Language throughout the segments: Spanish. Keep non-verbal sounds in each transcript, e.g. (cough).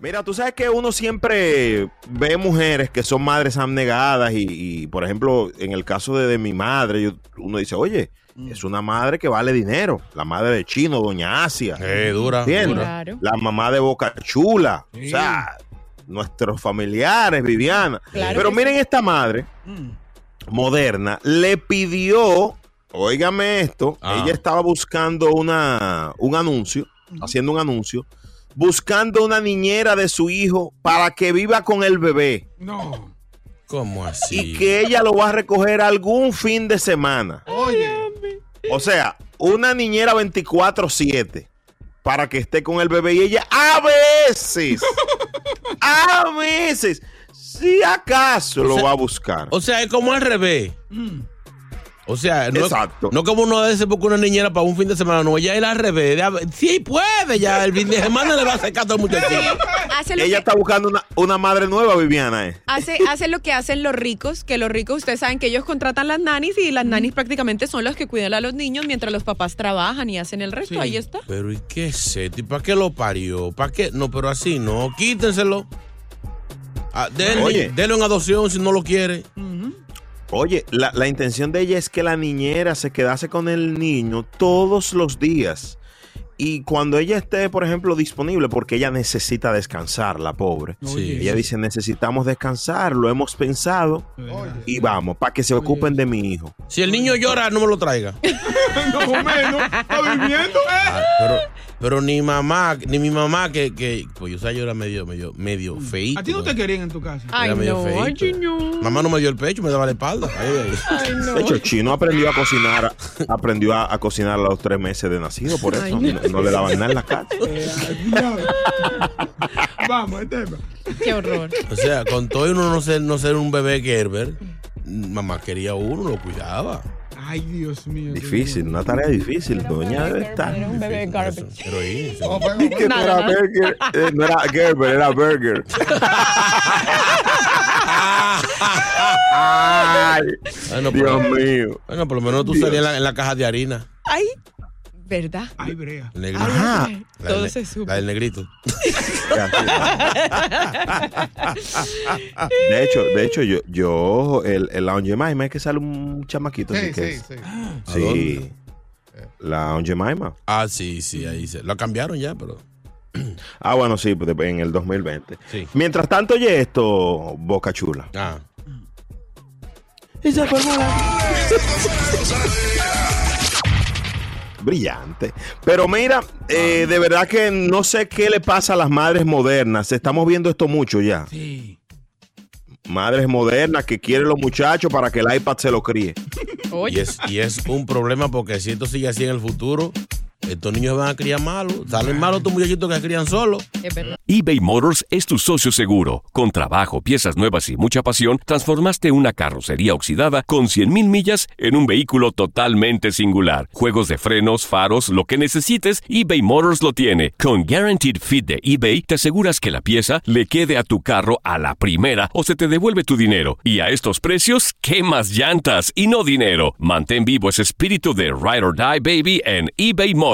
Mira, tú sabes que uno siempre ve mujeres que son madres abnegadas y, y, por ejemplo, en el caso de, de mi madre, yo- uno dice, oye, es una madre que vale dinero. La madre de Chino, Doña Asia. Eh, dura, ¿Entiendes? dura. Claro. La mamá de Boca Chula. Sí. O sea, nuestros familiares, Viviana. Claro Pero miren esta madre moderna, le pidió, óigame esto, Ah. ella estaba buscando una, un anuncio, haciendo un anuncio, buscando una niñera de su hijo para que viva con el bebé No. ¿Cómo así? y que ella lo va a recoger algún fin de semana. Oye. O sea, una niñera 24/7 para que esté con el bebé y ella a veces, (laughs) a veces, si acaso O lo sea- va a buscar. O sea, es como al revés. O sea, no, Exacto. no como uno dice porque una niñera para un fin de semana, no, ella es al revés. Sí puede, ya el fin de semana le va a hacer caso al muchachito. Hace lo, Ella que, está buscando una, una madre nueva, Viviana. eh. hace, hace lo que hacen los ricos, que los ricos, ustedes saben que ellos contratan las nanis y las nanis prácticamente son las que cuidan a los niños mientras los papás trabajan y hacen el resto. Sí. Ahí está. Pero ¿y qué es esto? ¿Y para qué lo parió? ¿Para qué? No, pero así no, quítenselo. Ah, denle, denle en adopción si no lo quiere. Oye, la, la intención de ella es que la niñera se quedase con el niño todos los días. Y cuando ella esté, por ejemplo, disponible, porque ella necesita descansar, la pobre. Sí. Ella dice, necesitamos descansar, lo hemos pensado y vamos, para que se ocupen de mi hijo. Si el niño llora, no me lo traiga. (laughs) No menos. Está viviendo, ¿eh? Ah, pero, pero ni mamá, ni mi mamá que, que pues yo, o sea, yo era medio, medio, medio feíto. A ti no te querían en tu casa. Ay, Era medio no, feíto. ay, Chino. Mamá no me dio el pecho, me daba la espalda. Ahí. Ay, no. De hecho, Chino aprendió a cocinar, aprendió a, a cocinar a los tres meses de nacido, por eso Ay, no. no. no le daban nada en la casa. Eh, ay, cuidado. (laughs) Vamos, el tema. Qué horror. O sea, con todo y uno no ser, no ser un bebé Gerber, mamá quería uno, lo cuidaba. Ay, Dios mío. Difícil, una tarea difícil. Doña debe estar. Era un bebé. Pero Que no era burger, eh, no era Gerber, era burger. (laughs) Ay, Bueno, Dios pero- mío. bueno, por lo menos tú salías en la, en la caja de harina. Ay, ¿verdad? Ay, brea. el negrito. Ajá. La Todo del se supo. La del negrito. (laughs) De hecho, de hecho, yo, yo el, el Lounge Jemima es que sale un chamaquito. Sí, que sí, es- sí. ¿A Sí. dónde? La Lounge Jemima. Ah, sí, sí, ahí se. Lo cambiaron ya, pero. (clears throat) Ah, bueno, sí, pues, en el 2020. Sí. Mientras tanto, oye esto, Boca Chula. Ah. Esa fórmula. (laughs) (laughs) Brillante. Pero mira, eh, de verdad que no sé qué le pasa a las madres modernas. Estamos viendo esto mucho ya. Sí. Madres modernas que quieren los muchachos para que el iPad se lo críe. Y es, y es un problema porque si esto sigue así en el futuro, estos niños van a criar malos. Salen malos estos muchachitos que se crían solos. Es verdad. eBay Motors es tu socio seguro. Con trabajo, piezas nuevas y mucha pasión, transformaste una carrocería oxidada con 100.000 millas en un vehículo totalmente singular. Juegos de frenos, faros, lo que necesites, eBay Motors lo tiene. Con Guaranteed Fit de eBay, te aseguras que la pieza le quede a tu carro a la primera o se te devuelve tu dinero. Y a estos precios, ¿qué más llantas y no dinero? Mantén vivo ese espíritu de Ride or Die Baby en eBay Motors.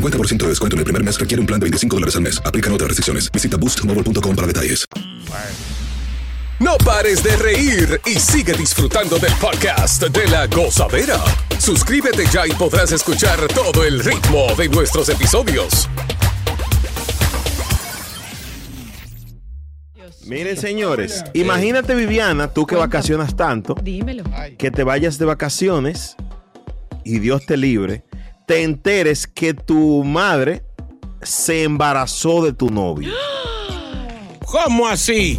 50% de descuento en el primer mes requiere un plan de 25 dólares al mes. Aplican otras restricciones. Visita boostmobile.com para detalles. No pares de reír y sigue disfrutando del podcast de la gozadera. Suscríbete ya y podrás escuchar todo el ritmo de nuestros episodios. Miren, señores, imagínate, Viviana, tú que vacacionas tanto, Dímelo. que te vayas de vacaciones y Dios te libre, te enteres que tu madre se embarazó de tu novio. ¿Cómo así?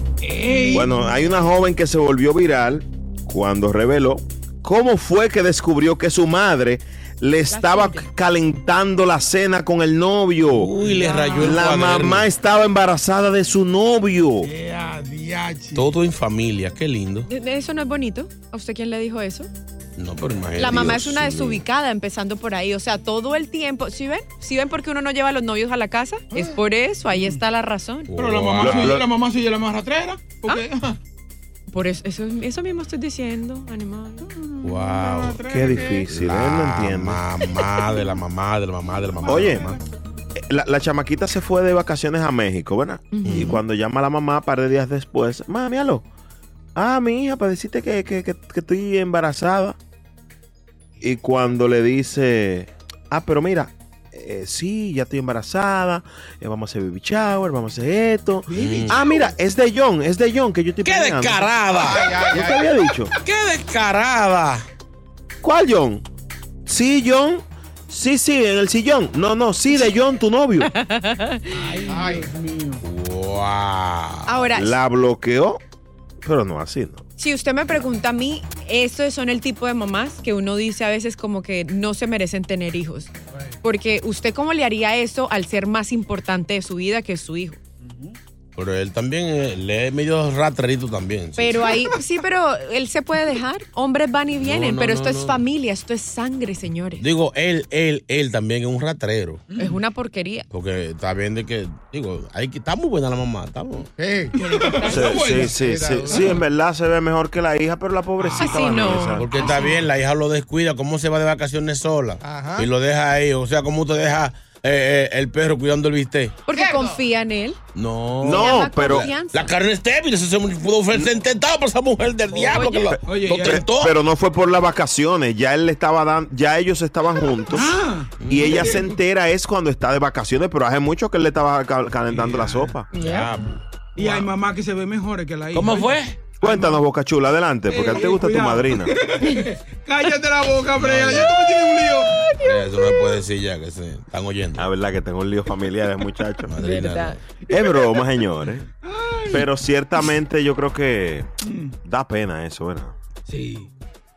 Bueno, hay una joven que se volvió viral cuando reveló cómo fue que descubrió que su madre le estaba calentando la cena con el novio. Uy, le rayó el La cuaderno. mamá estaba embarazada de su novio. Todo en familia, qué lindo. ¿De- de ¿Eso no es bonito? ¿A usted quién le dijo eso? No, pero imagínate. La mamá Dios es una desubicada, empezando por ahí. O sea, todo el tiempo. ¿Sí ven? ¿Sí ven por qué uno no lleva a los novios a la casa? Es por eso, ahí está la razón. Pero la mamá suya, la mamá suya la más rastrera. Porque, ajá, Por eso, eso, eso mismo estoy diciendo, animal. Wow. rastrera Qué difícil, él no La entiende. mamá de la mamá de la mamá de la mamá. Oye, la mamá. eh, la, la chamaquita se fue de vacaciones a México, ¿verdad? Y cuando llama a la mamá, un par de días después, mami, aló. Ah, mi hija, para decirte que, que- que- que estoy embarazada. Y cuando le dice, ah, pero mira, eh, sí, ya estoy embarazada, eh, vamos a hacer baby shower, vamos a hacer esto. Ah, mira, es de John, es de John que yo estoy ¡Qué planeando. descarada! ¿No te había dicho? ¡Qué descarada! ¿Cuál John? Sí, John. Sí, sí, en el sillón. No, no, sí, de John, tu novio. Ay, Dios mío. ¡Wow! Ahora, La bloqueó, pero no así, ¿no? si usted me pregunta a mí, estos son el tipo de mamás que uno dice a veces como que no se merecen tener hijos. Porque usted cómo le haría eso al ser más importante de su vida que es su hijo. Pero él también eh, le es medio ratrerito también. sí. Pero ahí, sí, pero él se puede dejar. Hombres van y vienen, no, pero no, esto es familia, esto es sangre, señores. Digo, él, él, él también es un ratrero. Es una porquería. Porque está bien de que, digo, hay que, está muy buena la mamá, estamos. Eh, Sí, sí, sí, sí, sí, en verdad se ve mejor que la hija, pero la pobrecita. Ah, sí, no. Porque está bien, la hija lo descuida, ¿cómo se va de vacaciones sola? Ajá. Y lo deja ahí, o sea, ¿cómo te deja eh, eh, el perro cuidando el bistec? Porque confía en él. No. No, pero- confianza. La carne es débil, eso se pudo ofrecer intentado por esa mujer del diablo que lo, Oye, lo ya- tentó. Pero no fue por las vacaciones, ya él le estaba dando, ya ellos estaban juntos Ah. y ella se entera es cuando está de vacaciones, pero hace mucho que él le estaba ca- calentando la sopa. Y hay mamás que se ven mejores que la hija. ¿Cómo Oye, fue? Cuéntanos, Boca Chula, adelante, porque a ti te gusta tu madrina. (laughs) Cállate la boca, Brea. Ya tú me tienes un lío. Eh, Eso no se puede decir ya, que se están oyendo. La verdad que tengo un lío familiar, muchachos. (laughs) Madrina. Es broma, señores. Pero ciertamente yo creo que da pena eso, ¿verdad? Sí.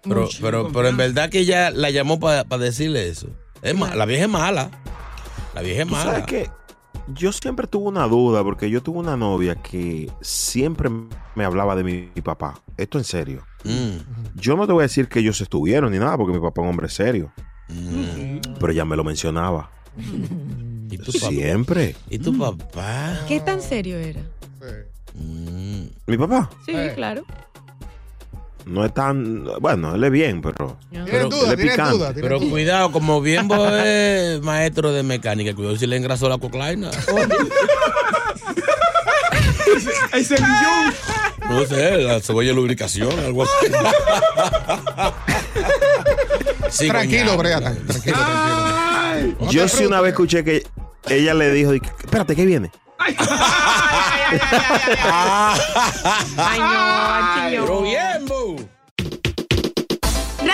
Pero, Mucho pero, pero en verdad que ella la llamó para decirle eso. Es ma- la vieja es mala. La vieja es ¿Tú mala. sabes qué? Yo siempre tuve una duda porque yo tuve una novia que siempre me hablaba de mi, mi papá. Esto en serio. Mm, Yo no te voy a decir que ellos estuvieron ni nada porque mi papá es un hombre serio. mm. Pero ella me lo mencionaba. ¿Y tu papá? Siempre. ¿Y tu papá? ¿Qué tan serio era? Mm. Mi papá Sí, claro. No es tan... Bueno, él es bien, pero... Pero- ¿Tienes duda? él es ¿Tienes picante. duda? ¿Tienes Pero duda? cuidado, como Bienbo (laughs) es maestro de mecánica, cuidado si le engrasó la coclaina. (laughs) El semillón. No sé, la cebolla de lubricación, algo así. (laughs) Sí, Tranquilo. Brea. Tranquilo, tranquilo. Ay. Yo sí una vez escuché que ella le dijo, espérate, ¿qué viene? Ay, no, Pero bien, bu.